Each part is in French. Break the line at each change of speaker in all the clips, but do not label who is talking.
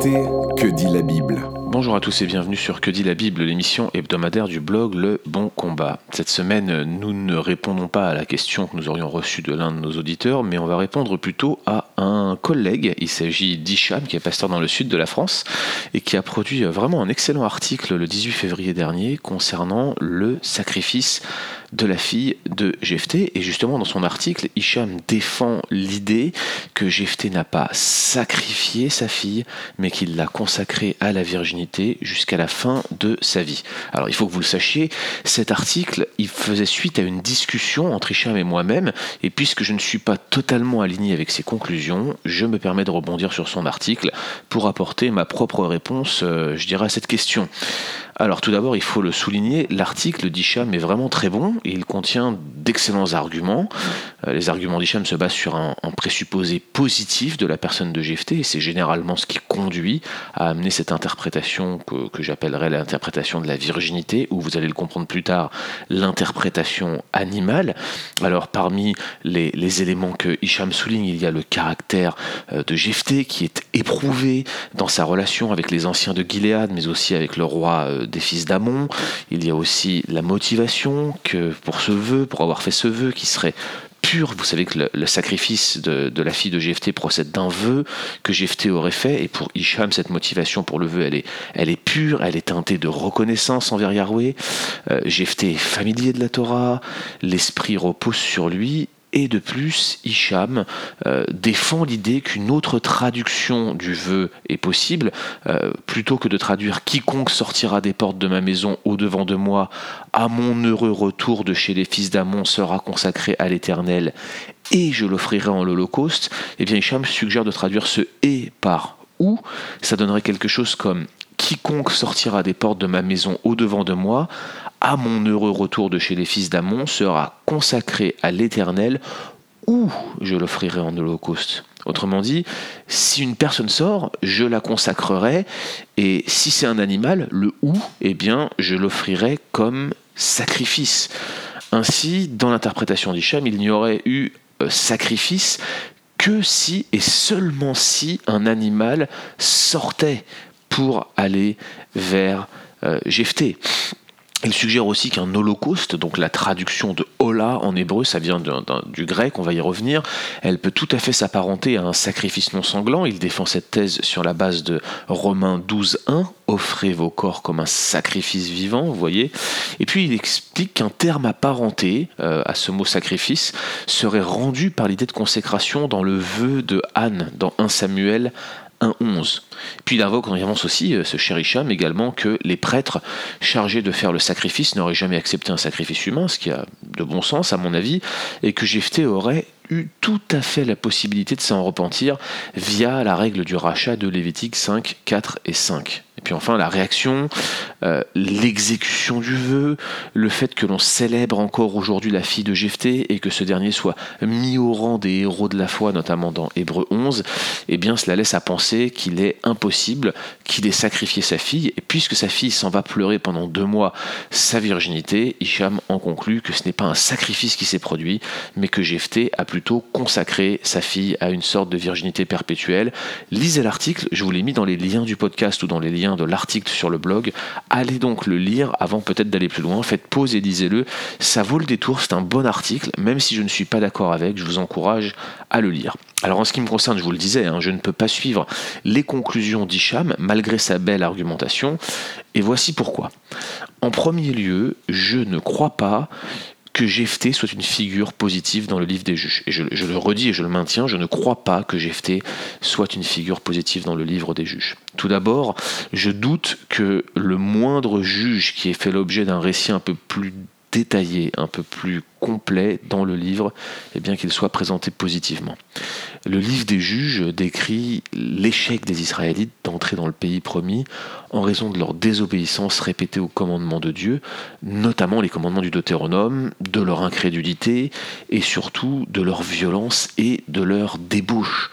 Que dit la Bible
Bonjour à tous et bienvenue sur Que dit la Bible, l'émission hebdomadaire du blog Le Bon Combat. Cette semaine, nous ne répondons pas à la question que nous aurions reçue de l'un de nos auditeurs, mais on va répondre plutôt à un collègue. Il s'agit d'Hicham, qui est pasteur dans le sud de la France et qui a produit vraiment un excellent article le 18 février dernier concernant le sacrifice de la fille de Jephthé. Et justement, dans son article, Hicham défend l'idée que Jephthé n'a pas sacrifié sa fille, mais qu'il l'a consacrée à la virginité jusqu'à la fin de sa vie. Alors, il faut que vous le sachiez, cet article, il faisait suite à une discussion entre Hicham et moi-même, et puisque je ne suis pas totalement aligné avec ses conclusions, je me permets de rebondir sur son article pour apporter ma propre réponse, euh, je dirais, à cette question. Alors tout d'abord, il faut le souligner, l'article d'Hicham est vraiment très bon et il contient d'excellents arguments. Euh, les arguments d'Hicham se basent sur un, présupposé positif de la personne de Jephthé et c'est généralement ce qui conduit à amener cette interprétation que, j'appellerais l'interprétation de la virginité ou vous allez le comprendre plus tard, l'interprétation animale. Alors parmi les, éléments que Hicham souligne, il y a le caractère euh, de Jephthé qui est éprouvé dans sa relation avec les anciens de Gilead mais aussi avec le roi euh, des fils d'Amon. Il y a aussi la motivation que pour ce vœu, pour avoir fait ce vœu qui serait pur. Vous savez que le, sacrifice de, la fille de Jephthé procède d'un vœu que Jephthé aurait fait. Et pour Isham, cette motivation pour le vœu, elle est, elle est pure, elle est teintée de reconnaissance envers Yahweh. Euh, est familier de la Torah, l'esprit repose sur lui et de plus, Hicham euh, défend l'idée qu'une autre traduction du vœu est possible. Euh, plutôt que de traduire quiconque sortira des portes de ma maison au-devant de moi, à mon heureux retour de chez les fils d'Amon sera consacré à l'Éternel et je l'offrirai en l'Holocauste, eh bien Hicham suggère de traduire ce et par ou. Ça donnerait quelque chose comme quiconque sortira des portes de ma maison au-devant de moi, à mon heureux retour de chez les fils d'Amon, sera consacré à l'Éternel, ou je l'offrirai en holocauste. Autrement dit, si une personne sort, je la consacrerai, et si c'est un animal, le ou, eh bien, je l'offrirai comme sacrifice. Ainsi, dans l'interprétation d'Hicham, il n'y aurait eu euh, sacrifice que si et seulement si un animal sortait pour aller vers euh. Il suggère aussi qu'un holocauste, donc la traduction de hola en hébreu, ça vient du grec, on va y revenir, elle peut tout à fait s'apparenter à un sacrifice non sanglant. Il défend cette thèse sur la base de Romains 12.1, offrez vos corps comme un sacrifice vivant, vous voyez. Et puis il explique qu'un terme apparenté euh, à ce mot sacrifice serait rendu par l'idée de consécration dans le vœu de Anne dans 1 Samuel 1.11. Puis il invoque en avance aussi, euh, ce cher Hicham, également que les prêtres chargés de faire le sacrifice n'auraient jamais accepté un sacrifice humain, ce qui a de bon sens à mon avis, et que Jephthé aurait eu tout à fait la possibilité de s'en repentir via la règle du rachat de Lévitique 5, 4 et 5. Et puis enfin, la réaction, euh, l'exécution du vœu, le fait que l'on célèbre encore aujourd'hui la fille de Jephthé et que ce dernier soit mis au rang des héros de la foi, notamment dans Hébreu 11, eh bien cela laisse à penser qu'il est impossible qu'il ait sacrifié sa fille. Et puisque sa fille s'en va pleurer pendant deux mois sa virginité, Hicham en conclut que ce n'est pas un sacrifice qui s'est produit, mais que Jephthé a plutôt consacré sa fille à une sorte de virginité perpétuelle. Lisez l'article, je vous l'ai mis dans les liens du podcast ou dans les liens de l'article sur le blog. Allez donc le lire avant peut-être d'aller plus loin. Faites pause et lisez-le. Ça vaut le détour, c'est un bon article. Même si je ne suis pas d'accord avec, je vous encourage à le lire. Alors en ce qui me concerne, je vous le disais, hein, je ne peux pas suivre les conclusions d'Hicham malgré sa belle argumentation. Et voici pourquoi. En premier lieu, je ne crois pas que Jephthé soit une figure positive dans le livre des juges. Et je, le redis et je le maintiens, je ne crois pas que Jephthé soit une figure positive dans le livre des juges. Tout d'abord, je doute que le moindre juge qui ait fait l'objet d'un récit un peu plus détaillé, un peu plus complet dans le livre, et bien qu'il soit présenté positivement. Le livre des juges décrit l'échec des Israélites d'entrer dans le pays promis en raison de leur désobéissance répétée aux commandements de Dieu, notamment les commandements du Deutéronome, de leur incrédulité et surtout de leur violence et de leur débauche.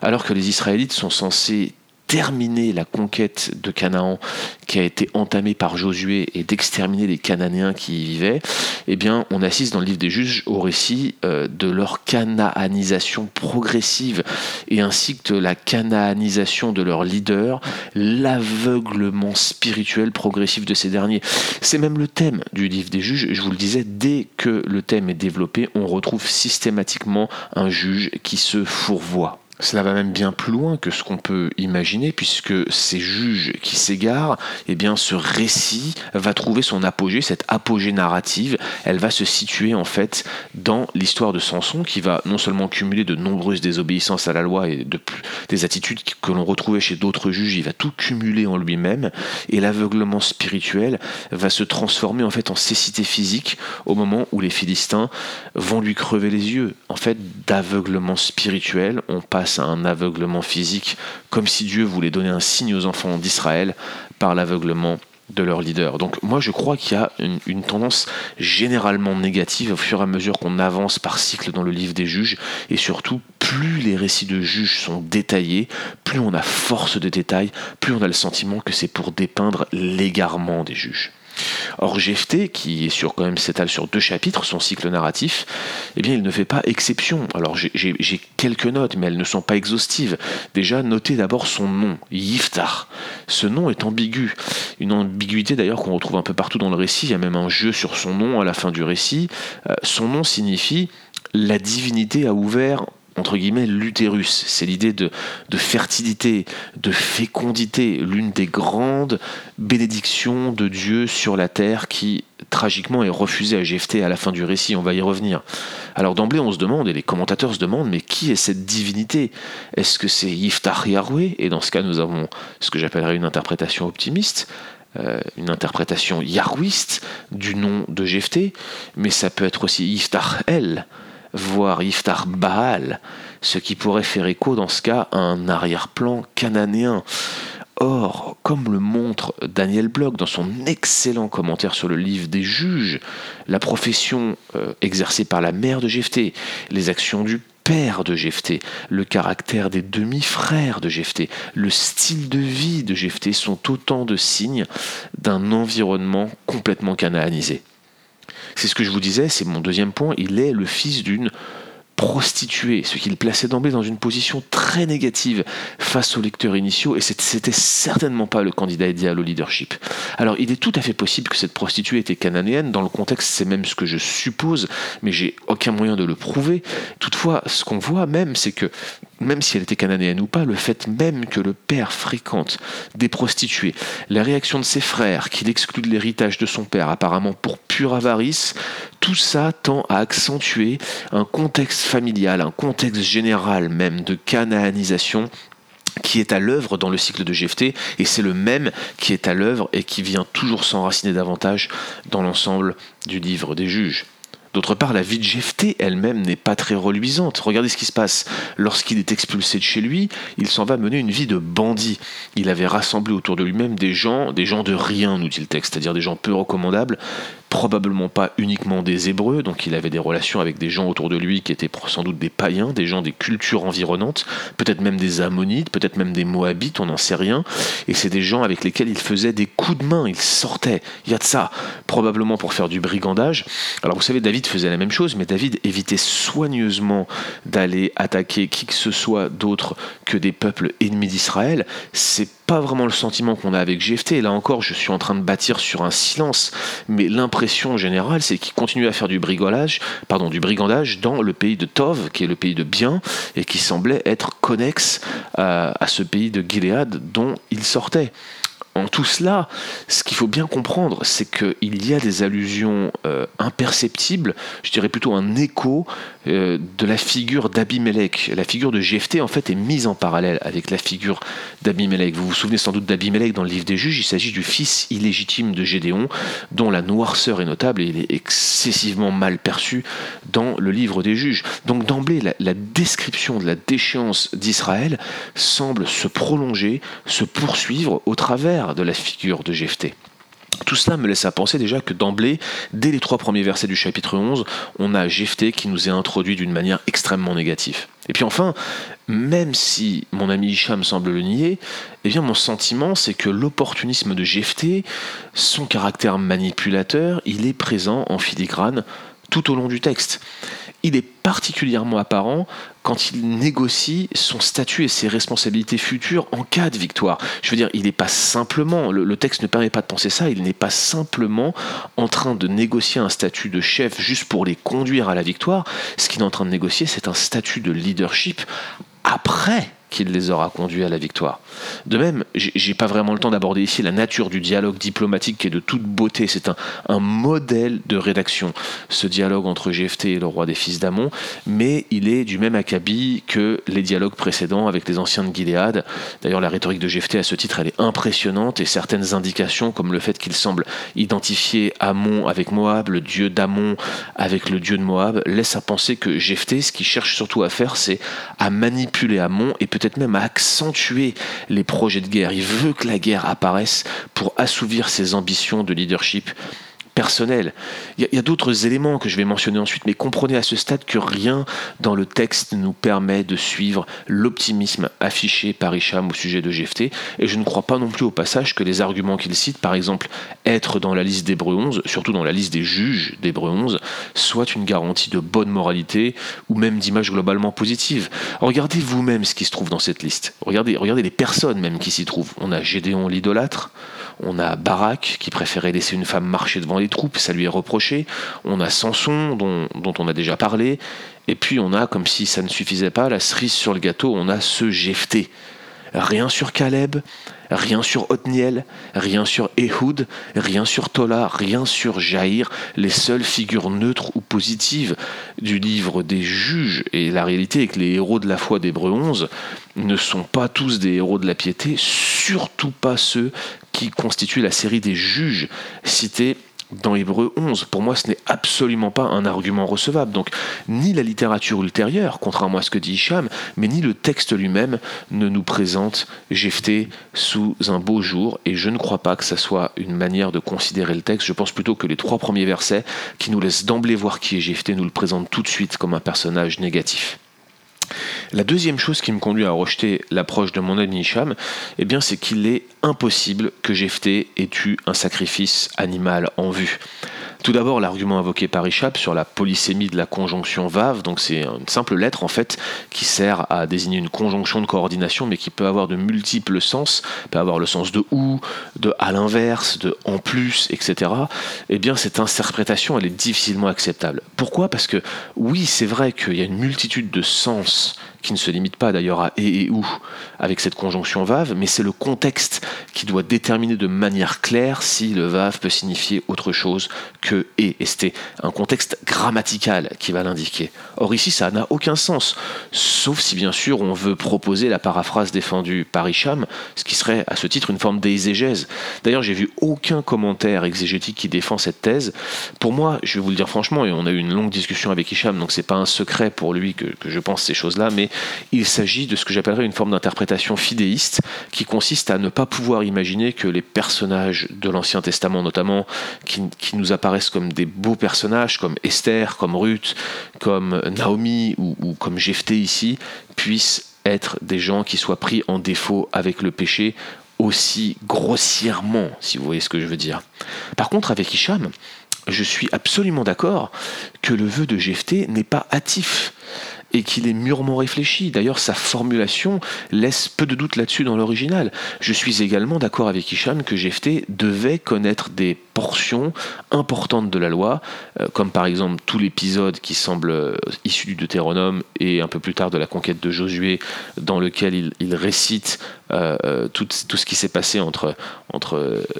Alors que les Israélites sont censés terminer la conquête de Canaan qui a été entamée par Josué et d'exterminer les Cananéens qui y vivaient, eh bien, on assiste dans le livre des juges au récit euh, de leur cananisation progressive et ainsi que de la cananisation de leurs leaders, l'aveuglement spirituel progressif de ces derniers. C'est même le thème du livre des juges. Je vous le disais, dès que le thème est développé, on retrouve systématiquement un juge qui se fourvoie. Cela va même bien plus loin que ce qu'on peut imaginer, puisque ces juges qui s'égarent, eh bien, ce récit va trouver son apogée, cette apogée narrative, elle va se situer en fait dans l'histoire de Samson, qui va non seulement cumuler de nombreuses désobéissances à la loi et de, des attitudes que l'on retrouvait chez d'autres juges, il va tout cumuler en lui-même, et l'aveuglement spirituel va se transformer en fait en cécité physique au moment où les Philistins vont lui crever les yeux. En fait, d'aveuglement spirituel, on passe à un aveuglement physique, comme si Dieu voulait donner un signe aux enfants d'Israël par l'aveuglement de leur leader. Donc moi je crois qu'il y a une, tendance généralement négative au fur et à mesure qu'on avance par cycle dans le livre des juges et surtout plus les récits de juges sont détaillés, plus on a force de détails, plus on a le sentiment que c'est pour dépeindre l'égarement des juges. Or Jephthé, qui est sur quand même s'étale sur deux chapitres, son cycle narratif, eh bien il ne fait pas exception. Alors j'ai quelques notes, mais elles ne sont pas exhaustives. Déjà, notez d'abord son nom, Yiftar. Ce nom est ambigu. Une ambiguïté d'ailleurs qu'on retrouve un peu partout dans le récit. Il y a même un jeu sur son nom à la fin du récit. Euh, son nom signifie la divinité a ouvert entre guillemets l'utérus. C'est l'idée de, fertilité, de fécondité, l'une des grandes bénédictions de Dieu sur la terre qui tragiquement est refusée à Jephthé à la fin du récit. On va y revenir. Alors d'emblée, on se demande, et les commentateurs se demandent, mais qui est cette divinité? Est-ce que c'est Yiftach Yahweh? Et dans ce cas, nous avons ce que j'appellerais une interprétation optimiste. Euh, une interprétation yahwiste du nom de Jephthé, mais ça peut être aussi Yiftach El, voire Iftar Baal, ce qui pourrait faire écho dans ce cas à un arrière-plan cananéen. Or, comme le montre Daniel Bloch dans son excellent commentaire sur le livre des juges, la profession euh, exercée par la mère de Jephthé, les actions du père de Jephthé, le caractère des demi-frères de Jephthé, le style de vie de Jephthé sont autant de signes d'un environnement complètement cananisé. C'est ce que je vous disais, c'est mon deuxième point, il est le fils d'une prostituée, ce qui le plaçait d'emblée dans une position très négative face aux lecteurs initiaux, et c'était certainement pas le candidat idéal au leadership. Alors il est tout à fait possible que cette prostituée était cananéenne, dans le contexte c'est même ce que je suppose, mais j'ai aucun moyen de le prouver. Toutefois, ce qu'on voit même, c'est que même si elle était cananéenne ou pas, le fait même que le père fréquente des prostituées, la réaction de ses frères, qu'il exclut de l'héritage de son père, apparemment pour avarice, tout ça tend à accentuer un contexte familial, un contexte général même de cananisation qui est à l'œuvre dans le cycle de Jephthé, et c'est le même qui est à l'œuvre et qui vient toujours s'enraciner davantage dans l'ensemble du livre des juges. D'autre part, la vie de Jephthé elle-même n'est pas très reluisante. Regardez ce qui se passe. Lorsqu'il est expulsé de chez lui, il s'en va mener une vie de bandit. Il avait rassemblé autour de lui-même des gens, des gens de rien, nous dit le texte, c'est-à-dire des gens peu recommandables, probablement pas uniquement des Hébreux, donc il avait des relations avec des gens autour de lui qui étaient sans doute des païens, des gens des cultures environnantes, peut-être même des Ammonites, peut-être même des Moabites, on n'en sait rien, et c'est des gens avec lesquels il faisait des coups de main, il sortait, il y a de ça, probablement pour faire du brigandage. Alors vous savez, David faisait la même chose, mais David évitait soigneusement d'aller attaquer qui que ce soit d'autre que des peuples ennemis d'Israël. C'est pas vraiment le sentiment qu'on a avec GFT. Là encore, je suis en train de bâtir sur un silence, mais l'impression générale, c'est qu'il continue à faire du brigolage, pardon, du brigandage dans le pays de Tov, qui est le pays de bien, et qui semblait être connexe à, ce pays de Gilead dont il sortait en tout cela, ce qu'il faut bien comprendre, c'est qu'il y a des allusions euh, imperceptibles, je dirais plutôt un écho euh, de la figure d'Abimelech. La figure de Jephthé, en fait, est mise en parallèle avec la figure d'Abimelech. Vous vous souvenez sans doute d'Abimelech dans le livre des juges, il s'agit du fils illégitime de Gédéon, dont la noirceur est notable et il est excessivement mal perçu dans le livre des juges. Donc d'emblée, la description de la déchéance d'Israël semble se prolonger, se poursuivre au travers de la figure de Jephthé. Tout cela me laisse à penser déjà que d'emblée, dès les trois premiers versets du chapitre 11, on a Jephthé qui nous est introduit d'une manière extrêmement négative. Et puis enfin, même si mon ami Hicham semble le nier, eh bien mon sentiment c'est que l'opportunisme de Jephthé, son caractère manipulateur, il est présent en filigrane tout au long du texte il est particulièrement apparent quand il négocie son statut et ses responsabilités futures en cas de victoire. Je veux dire, il n'est pas simplement, le, texte ne permet pas de penser ça, il n'est pas simplement en train de négocier un statut de chef juste pour les conduire à la victoire. Ce qu'il est en train de négocier, c'est un statut de leadership après qu'il les aura conduits à la victoire. De même, j'ai pas vraiment le temps d'aborder ici la nature du dialogue diplomatique qui est de toute beauté. C'est un, un, modèle de rédaction, ce dialogue entre Jephthé et le roi des fils d'Amon, mais il est du même acabit que les dialogues précédents avec les anciens de Gilead. D'ailleurs, la rhétorique de Jephthé à ce titre, elle est impressionnante et certaines indications, comme le fait qu'il semble identifier Amon avec Moab, le dieu d'Amon avec le dieu de Moab, laissent à penser que Jephthé, ce qu'il cherche surtout à faire, c'est à manipuler Amon et peut-être même à accentuer les projets de guerre. Il veut que la guerre apparaisse pour assouvir ses ambitions de leadership personnel. Il y a, d'autres éléments que je vais mentionner ensuite, mais comprenez à ce stade que rien dans le texte nous permet de suivre l'optimisme affiché par Hicham au sujet de Jephthé, et je ne crois pas non plus au passage que les arguments qu'il cite, par exemple être dans la liste d'Hébreu 11, surtout dans la liste des juges d'Hébreu 11, soit une garantie de bonne moralité ou même d'image globalement positive. Regardez vous-même ce qui se trouve dans cette liste. Regardez, regardez les personnes même qui s'y trouvent. On a Gédéon l'idolâtre, on a Barak qui préférait laisser une femme marcher devant les troupes, ça lui est reproché. On a Samson dont, on a déjà parlé. Et puis on a, comme si ça ne suffisait pas, la cerise sur le gâteau, on a ce Jephthé. Rien sur Caleb, rien sur Othniel, rien sur Ehud, rien sur Tola, rien sur Jaïr, les seules figures neutres ou positives du livre des juges. Et la réalité est que les héros de la foi d'Hébreu 11 ne sont pas tous des héros de la piété, surtout pas ceux qui constituent la série des juges cités dans Hébreu 11. Pour moi, ce n'est absolument pas un argument recevable. Donc, ni la littérature ultérieure, contrairement à ce que dit Hicham, mais ni le texte lui-même ne nous présente Jephthé sous un beau jour. Et je ne crois pas que ça soit une manière de considérer le texte. Je pense plutôt que les trois premiers versets, qui nous laissent d'emblée voir qui est Jephthé, nous le présentent tout de suite comme un personnage négatif. La deuxième chose qui me conduit à rejeter l'approche de mon ami Hicham, eh bien, c'est qu'il est impossible que Jephthé ait eu un sacrifice animal en vue. Tout d'abord, l'argument invoqué par Ishab sur la polysémie de la conjonction vave, donc c'est une simple lettre en fait qui sert à désigner une conjonction de coordination, mais qui peut avoir de multiples sens, peut avoir le sens de ou, de à l'inverse, de en plus, etc. Eh bien, cette interprétation, elle est difficilement acceptable. Pourquoi? Parce que oui, c'est vrai qu'il y a une multitude de sens qui ne se limite pas d'ailleurs à et ou avec cette conjonction vave, mais c'est le contexte qui doit déterminer de manière claire si le vave peut signifier autre chose que et. Et c'était un contexte grammatical qui va l'indiquer. Or ici, ça n'a aucun sens, sauf si bien sûr on veut proposer la paraphrase défendue par Hicham, ce qui serait à ce titre une forme d'exégèse. D'ailleurs, j'ai vu aucun commentaire exégétique qui défend cette thèse. Pour moi, je vais vous le dire franchement, et on a eu une longue discussion avec Hicham, donc c'est pas un secret pour lui que, que je pense ces choses-là, mais il s'agit de ce que j'appellerais une forme d'interprétation fidéiste qui consiste à ne pas pouvoir imaginer que les personnages de l'Ancien Testament notamment, qui, nous apparaissent comme des beaux personnages, comme Esther, comme Ruth, comme Naomi ou, ou comme Jephthé ici, puissent être des gens qui soient pris en défaut avec le péché aussi grossièrement, si vous voyez ce que je veux dire. Par contre, avec Hicham, je suis absolument d'accord que le vœu de Jephthé n'est pas hâtif et qu'il est mûrement réfléchi. D'ailleurs, sa formulation laisse peu de doute là-dessus dans l'original. Je suis également d'accord avec Hicham que Jephthé devait connaître des portions importantes de la loi, euh, comme par exemple tout l'épisode qui semble euh, issu du Deutéronome et un peu plus tard de la conquête de Josué, dans lequel il, récite euh, tout, ce qui s'est passé entre,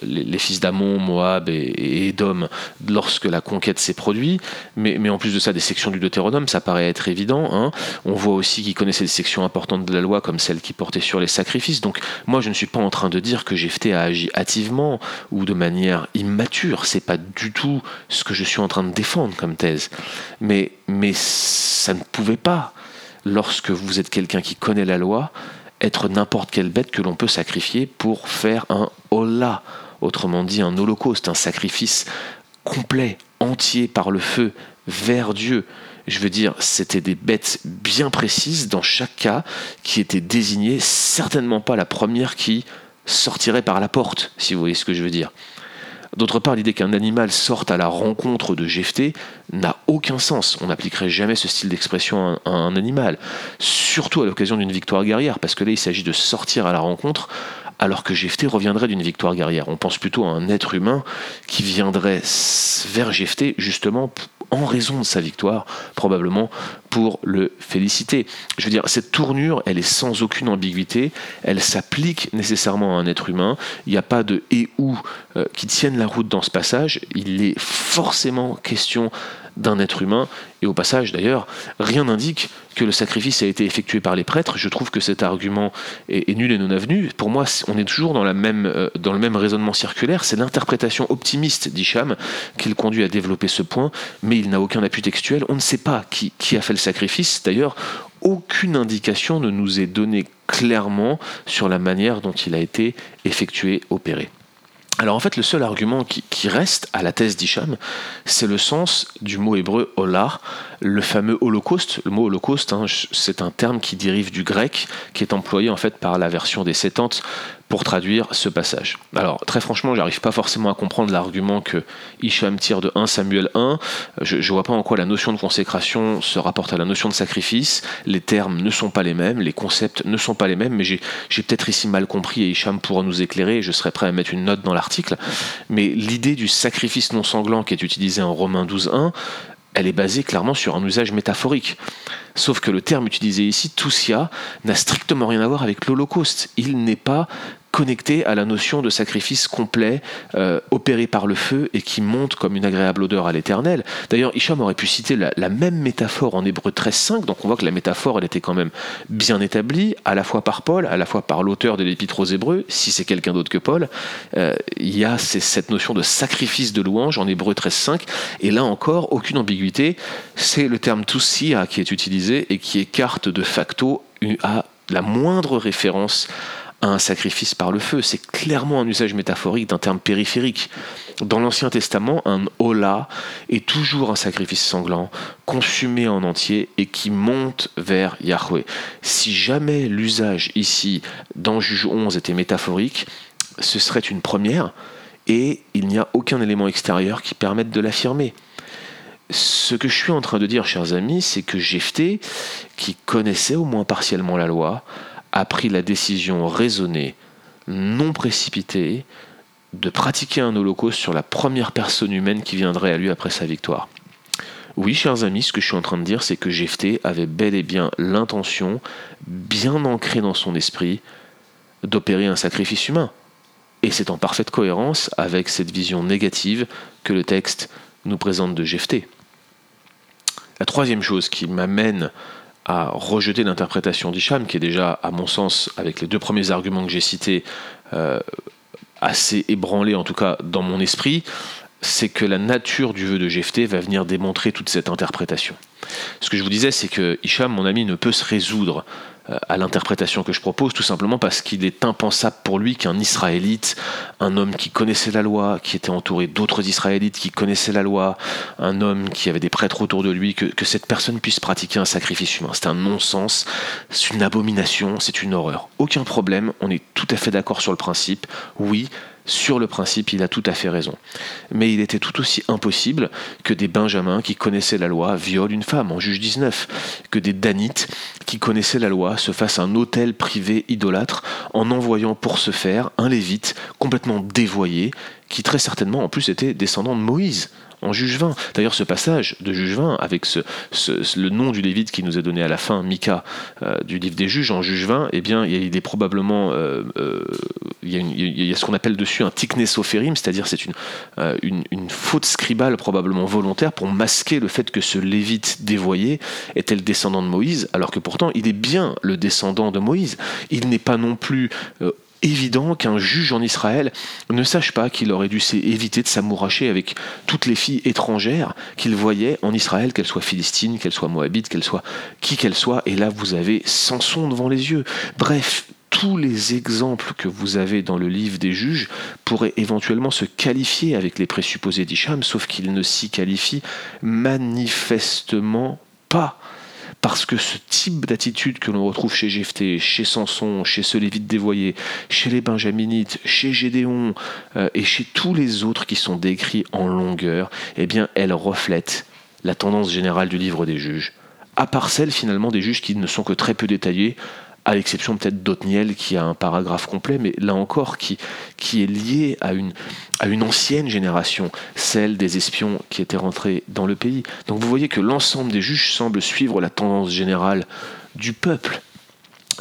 les, fils d'Amon, Moab et, Édom lorsque la conquête s'est produite. Mais, mais en plus de ça, des sections du Deutéronome, ça paraît être évident. Hein. On voit aussi qu'il connaissait des sections importantes de la loi, comme celle qui portait sur les sacrifices. Donc moi, je ne suis pas en train de dire que Jephthé a agi hâtivement ou de manière immature. C'est pas du tout ce que je suis en train de défendre comme thèse. Mais, mais ça ne pouvait pas, lorsque vous êtes quelqu'un qui connaît la loi, être n'importe quelle bête que l'on peut sacrifier pour faire un hola autrement dit un holocauste, un sacrifice complet, entier par le feu vers Dieu. Je veux dire, c'était des bêtes bien précises dans chaque cas qui étaient désignées, certainement pas la première qui sortirait par la porte, si vous voyez ce que je veux dire. D'autre part, l'idée qu'un animal sorte à la rencontre de Jephthé n'a aucun sens. On n'appliquerait jamais ce style d'expression à un animal, surtout à l'occasion d'une victoire guerrière, parce que là, il s'agit de sortir à la rencontre alors que Jephthé reviendrait d'une victoire guerrière. On pense plutôt à un être humain qui viendrait vers Jephthé justement en raison de sa victoire, probablement pour le féliciter. Je veux dire, cette tournure, elle est sans aucune ambiguïté, elle s'applique nécessairement à un être humain, il n'y a pas de et ou euh, qui tiennent la route dans ce passage, il est forcément question d'un être humain. Et au passage, d'ailleurs, rien n'indique que le sacrifice a été effectué par les prêtres. Je trouve que cet argument est, nul et non avenu. Pour moi, on est toujours dans, euh, le même raisonnement circulaire. C'est l'interprétation optimiste d'Isham qui le conduit à développer ce point, mais il n'a aucun appui textuel. On ne sait pas qui a fait le sacrifice. D'ailleurs, aucune indication ne nous est donnée clairement sur la manière dont il a été effectué, opéré. Alors en fait, le seul argument qui, reste à la thèse d'Isham, c'est le sens du mot hébreu olar, le fameux holocauste. Le mot holocauste, hein, c'est un terme qui dérive du grec, qui est employé en fait par la version des Septante pour traduire ce passage. Alors très franchement, j'arrive pas forcément à comprendre l'argument que Isham tire de 1 Samuel 1. Je, ne vois pas en quoi la notion de consécration se rapporte à la notion de sacrifice. Les termes ne sont pas les mêmes, les concepts ne sont pas les mêmes, mais j'ai peut-être ici mal compris et Isham pourra nous éclairer. Je serais prêt à mettre une note dans l'article. Mais l'idée du sacrifice non sanglant qui est utilisé en Romains 12.1, elle est basée clairement sur un usage métaphorique. Sauf que le terme utilisé ici, Toussia, n'a strictement rien à voir avec l'Holocauste. Il n'est pas connecté à la notion de sacrifice complet euh, opéré par le feu et qui monte comme une agréable odeur à l'éternel. D'ailleurs, Isham aurait pu citer la, même métaphore en Hébreu 13.5, donc on voit que la métaphore, elle était quand même bien établie, à la fois par Paul, à la fois par l'auteur de l'Épître aux Hébreux, si c'est quelqu'un d'autre que Paul. Euh, il y a cette notion de sacrifice de louange en Hébreu 13.5, et là encore, aucune ambiguïté, c'est le terme toussia qui est utilisé et qui écarte de facto à la moindre référence un sacrifice par le feu. C'est clairement un usage métaphorique d'un terme périphérique. Dans l'Ancien Testament, un hola est toujours un sacrifice sanglant, consumé en entier et qui monte vers Yahweh. Si jamais l'usage ici dans Juge 11 était métaphorique, ce serait une première et il n'y a aucun élément extérieur qui permette de l'affirmer. Ce que je suis en train de dire, chers amis, c'est que Jephthé, qui connaissait au moins partiellement la loi, a pris la décision raisonnée, non précipitée, de pratiquer un holocauste sur la première personne humaine qui viendrait à lui après sa victoire. Oui, chers amis, ce que je suis en train de dire, c'est que Jephthé avait bel et bien l'intention, bien ancrée dans son esprit, d'opérer un sacrifice humain. Et c'est en parfaite cohérence avec cette vision négative que le texte nous présente de Jephthé. La troisième chose qui m'amène à rejeter l'interprétation d'Isham, qui est déjà, à mon sens, avec les deux premiers arguments que j'ai cités, euh, assez ébranlé, en tout cas dans mon esprit, c'est que la nature du vœu de Jephthé va venir démontrer toute cette interprétation. Ce que je vous disais, c'est que Hicham, mon ami, ne peut se résoudre euh, à l'interprétation que je propose, tout simplement parce qu'il est impensable pour lui qu'un Israélite, un homme qui connaissait la loi, qui était entouré d'autres Israélites qui connaissaient la loi, un homme qui avait des prêtres autour de lui, que, que cette personne puisse pratiquer un sacrifice humain. C'est un non-sens, c'est une abomination, c'est une horreur. Aucun problème, on est tout à fait d'accord sur le principe. Oui, sur le principe, il a tout à fait raison. Mais il était tout aussi impossible que des Benjamins qui connaissaient la loi violent une femme en juge 19, que des Danites qui connaissaient la loi se fassent un hôtel privé idolâtre en envoyant pour ce faire un Lévite complètement dévoyé, qui très certainement en plus était descendant de Moïse en juge 20. D'ailleurs, ce passage de juge 20, avec le nom du Lévite qui nous est donné à la fin, Mika, euh, du livre des juges, en juge 20, eh bien, il a probablement, euh, euh, il, y a ce qu'on appelle dessus un tiknesophérim, c'est-à-dire c'est une, une, une, faute scribale probablement volontaire pour masquer le fait que ce Lévite dévoyé était le descendant de Moïse, alors que pourtant il est bien le descendant de Moïse. Il n'est pas non plus évident qu'un juge en Israël ne sache pas qu'il aurait dû éviter de s'amouracher avec toutes les filles étrangères qu'il voyait en Israël, qu'elles soient philistines, qu'elles soient moabites, qu'elles soient qui qu'elles soient. Et là, vous avez Samson devant les yeux. Bref, tous les exemples que vous avez dans le livre des juges pourraient éventuellement se qualifier avec les présupposés d'Isham, sauf qu'ils ne s'y qualifient manifestement pas. Parce que ce type d'attitude que l'on retrouve chez Jephthé, chez Samson, chez ceux Lévites dévoyés, chez les Benjaminites, chez Gédéon euh, et chez tous les autres qui sont décrits en longueur, eh bien, elle reflète la tendance générale du livre des juges. À part celle finalement des juges qui ne sont que très peu détaillés, à l'exception peut-être d'Otniel qui a un paragraphe complet, mais là encore qui, est lié à une, à une ancienne génération, celle des espions qui étaient rentrés dans le pays. Donc vous voyez que l'ensemble des juges semble suivre la tendance générale du peuple.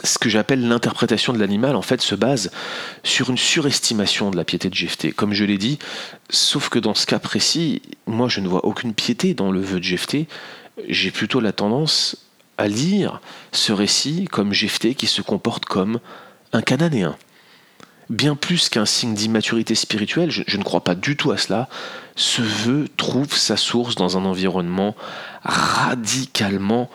Ce que j'appelle l'interprétation de l'animal, en fait, se base sur une surestimation de la piété de Jephthé. Comme je l'ai dit, sauf que dans ce cas précis, moi je ne vois aucune piété dans le vœu de Jephthé. J'ai plutôt la tendance à lire ce récit comme Jephthé qui se comporte comme un Cananéen. Bien plus qu'un signe d'immaturité spirituelle, je, je, ne crois pas du tout à cela, ce vœu trouve sa source dans un environnement radicalement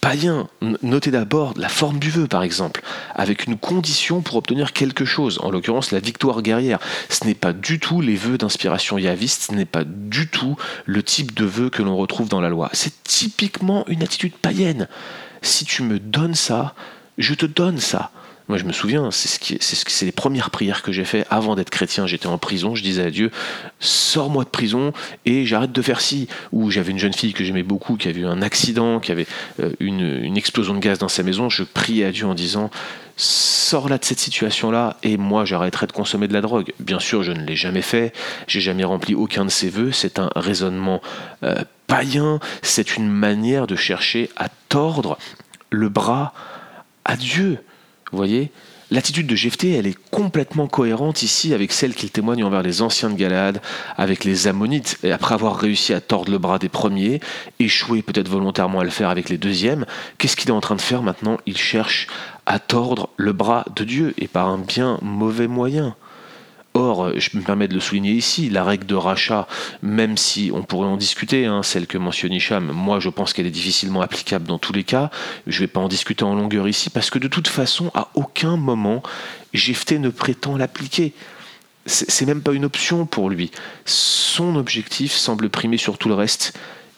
païen. Notez d'abord la forme du vœu, par exemple, avec une condition pour obtenir quelque chose, en l'occurrence la victoire guerrière. Ce n'est pas du tout les vœux d'inspiration yaviste, ce n'est pas du tout le type de vœu que l'on retrouve dans la loi. C'est typiquement une attitude païenne. Si tu me donnes ça, je te donne ça. Moi, je me souviens, c'est ce ce les premières prières que j'ai fait avant d'être chrétien. J'étais en prison, je disais à Dieu, sors-moi de prison et j'arrête de faire ci. Ou j'avais une jeune fille que j'aimais beaucoup, qui avait eu un accident, qui avait euh, une, une explosion de gaz dans sa maison. Je priais à Dieu en disant, sors-la de cette situation-là et moi j'arrêterai de consommer de la drogue. Bien sûr, je ne l'ai jamais fait, j'ai jamais rempli aucun de ses voeux, c'est un raisonnement euh, païen, c'est une manière de chercher à tordre le bras à Dieu. Vous voyez L'attitude de Jephthé, elle est complètement cohérente ici avec celle qu'il témoigne envers les anciens de Galade, avec les Ammonites, et après avoir réussi à tordre le bras des premiers, échoué peut-être volontairement à le faire avec les deuxièmes, qu'est-ce qu'il est en train de faire maintenant? Il cherche à tordre le bras de Dieu, et par un bien mauvais moyen. Or, je me permets de le souligner ici, la règle de rachat, même si on pourrait en discuter, hein, celle que mentionne Hicham, moi je pense qu'elle est difficilement applicable dans tous les cas, je ne vais pas en discuter en longueur ici, parce que de toute façon, à aucun moment, Jephthé ne prétend l'appliquer. C'est même pas une option pour lui. Son objectif semble primer sur tout le reste,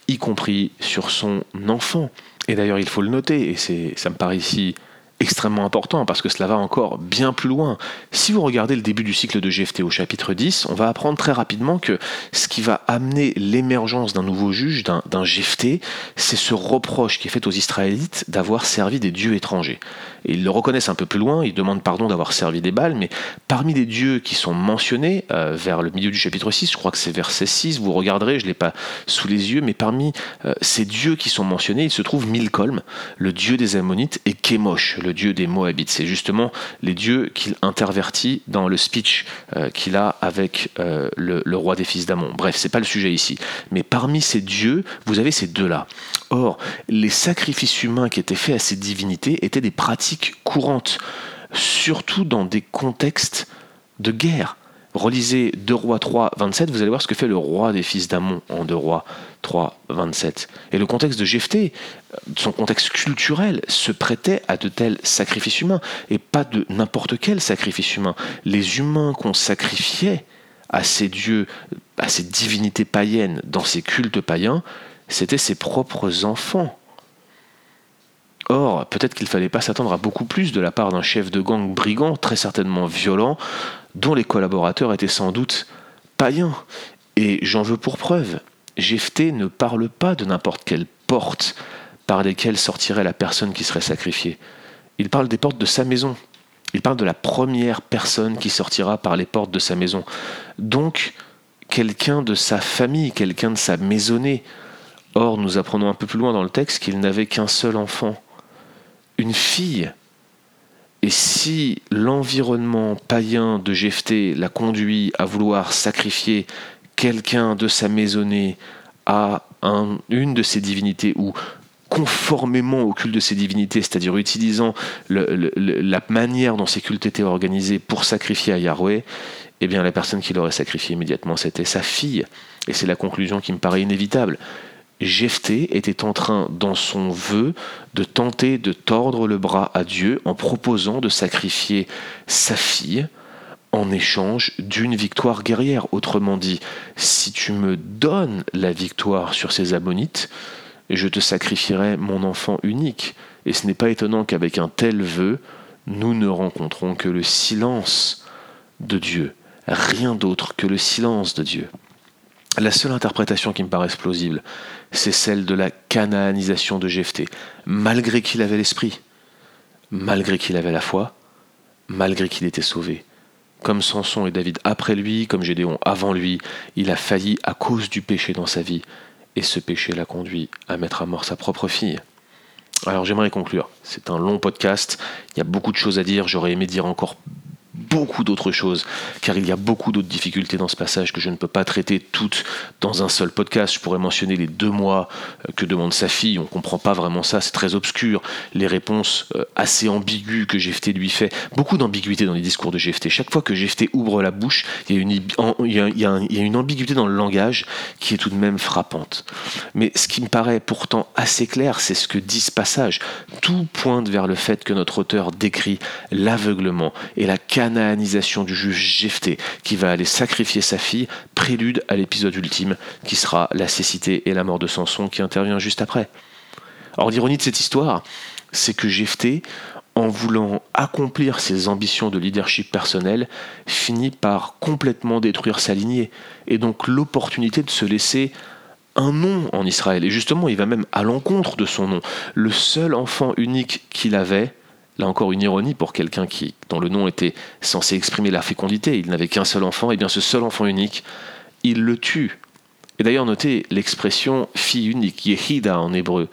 y compris sur son enfant. Et d'ailleurs, il faut le noter, et ça me paraît ici extrêmement important parce que cela va encore bien plus loin. Si vous regardez le début du cycle de GFT au chapitre 10, on va apprendre très rapidement que ce qui va amener l'émergence d'un nouveau juge, d'un GFT, c'est ce reproche qui est fait aux Israélites d'avoir servi des dieux étrangers. Et ils le reconnaissent un peu plus loin, ils demandent pardon d'avoir servi des balles, mais parmi les dieux qui sont mentionnés euh, vers le milieu du chapitre 6, je crois que c'est verset 6, vous regarderez, je ne l'ai pas sous les yeux, mais parmi euh, ces dieux qui sont mentionnés, il se trouve Milkolm, le dieu des Ammonites, et Kémosh, le dieu des Moabites. C'est justement les dieux qu'il intervertit dans le speech euh, qu'il a avec euh, le, roi des fils d'Amon. Bref, c'est pas le sujet ici. Mais parmi ces dieux, vous avez ces deux-là. Or, les sacrifices humains qui étaient faits à ces divinités étaient des pratiques courantes, surtout dans des contextes de guerre. Relisez 2 rois 3, 27, vous allez voir ce que fait le roi des fils d'Amon en 2 rois 3, 27. Et le contexte de Jephthé, son contexte culturel, se prêtait à de tels sacrifices humains, et pas de n'importe quel sacrifice humain. Les humains qu'on sacrifiait à ces dieux, à ces divinités païennes, dans ces cultes païens, c'était ses propres enfants. Or, peut-être qu'il ne fallait pas s'attendre à beaucoup plus de la part d'un chef de gang brigand, très certainement violent, dont les collaborateurs étaient sans doute païens. Et j'en veux pour preuve, Jephthé ne parle pas de n'importe quelle porte par lesquelles sortirait la personne qui serait sacrifiée. Il parle des portes de sa maison. Il parle de la première personne qui sortira par les portes de sa maison. Donc, quelqu'un de sa famille, quelqu'un de sa maisonnée. Or, nous apprenons un peu plus loin dans le texte qu'il n'avait qu'un seul enfant, une fille. Et si l'environnement païen de Jephthé l'a conduit à vouloir sacrifier quelqu'un de sa maisonnée à un, une de ses divinités ou conformément au culte de ces divinités, c'est-à-dire utilisant la manière dont ces cultes étaient organisés pour sacrifier à Yahweh, eh bien la personne qui l'aurait sacrifié immédiatement, c'était sa fille. Et c'est la conclusion qui me paraît inévitable. Jephthé était en train, dans son vœu, de tenter de tordre le bras à Dieu en proposant de sacrifier sa fille en échange d'une victoire guerrière. Autrement dit, si tu me donnes la victoire sur ces ammonites, je te sacrifierai mon enfant unique. Et ce n'est pas étonnant qu'avec un tel vœu, nous ne rencontrons que le silence de Dieu, rien d'autre que le silence de Dieu. La seule interprétation qui me paraît plausible, c'est celle de la canaanisation de Jephthé, malgré qu'il avait l'esprit, malgré qu'il avait la foi, malgré qu'il était sauvé. Comme Samson et David après lui, comme Gédéon avant lui, il a failli à cause du péché dans sa vie, et ce péché l'a conduit à mettre à mort sa propre fille. Alors j'aimerais conclure. C'est un long podcast, il y a beaucoup de choses à dire, j'aurais aimé dire encore beaucoup d'autres choses, car il y a beaucoup d'autres difficultés dans ce passage que je ne peux pas traiter toutes dans un seul podcast. Je pourrais mentionner les deux mois euh, que demande sa fille, on ne comprend pas vraiment ça, c'est très obscur. Les réponses euh, assez ambiguës que Jephthé lui fait, beaucoup d'ambiguïté dans les discours de Jephthé. Chaque fois que Jephthé ouvre la bouche, il y, a une, il y a une ambiguïté dans le langage qui est tout de même frappante. Mais ce qui me paraît pourtant assez clair, c'est ce que dit ce passage. Tout pointe vers le fait que notre auteur décrit l'aveuglement et la cananisation du juge Jephthé qui va aller sacrifier sa fille, prélude à l'épisode ultime qui sera la cécité et la mort de Samson qui intervient juste après. Or l'ironie de cette histoire, c'est que Jephthé, en voulant accomplir ses ambitions de leadership personnel, finit par complètement détruire sa lignée, et donc l'opportunité de se laisser un nom en Israël. Et justement, il va même à l'encontre de son nom. Le seul enfant unique qu'il avait, Là encore une ironie pour quelqu'un dont le nom était censé exprimer la fécondité, il n'avait qu'un seul enfant, et bien ce seul enfant unique, il le tue. Et d'ailleurs notez l'expression fille unique, Yehida en hébreu,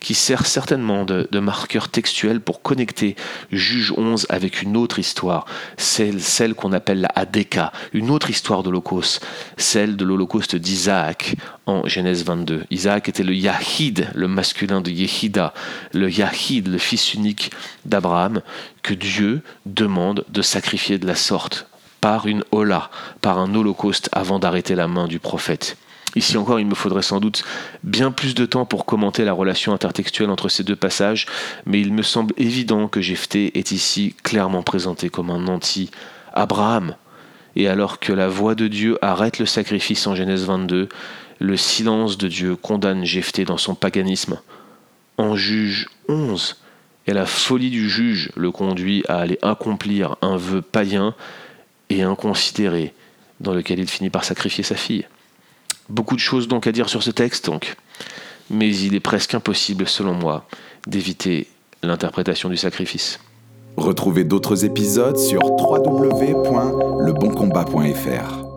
qui sert certainement de, marqueur textuel pour connecter Juge 11 avec une autre histoire, celle, qu'on appelle la Hadeka, une autre histoire d'Holocauste, celle de l'Holocauste d'Isaac en Genèse 22. Isaac était le Yahid, le masculin de Yehida, le Yahid, le fils unique d'Abraham, que Dieu demande de sacrifier de la sorte par une hola, par un holocauste avant d'arrêter la main du prophète. Ici encore, il me faudrait sans doute bien plus de temps pour commenter la relation intertextuelle entre ces deux passages, mais il me semble évident que Jephthé est ici clairement présenté comme un anti-Abraham. Et alors que la voix de Dieu arrête le sacrifice en Genèse 22, le silence de Dieu condamne Jephthé dans son paganisme. En juge 11, et la folie du juge le conduit à aller accomplir un vœu païen et inconsidéré dans lequel il finit par sacrifier sa fille. Beaucoup de choses donc à dire sur ce texte, donc. Mais il est presque impossible, selon moi, d'éviter l'interprétation du sacrifice.
Retrouvez d'autres épisodes sur www.leboncombat.fr.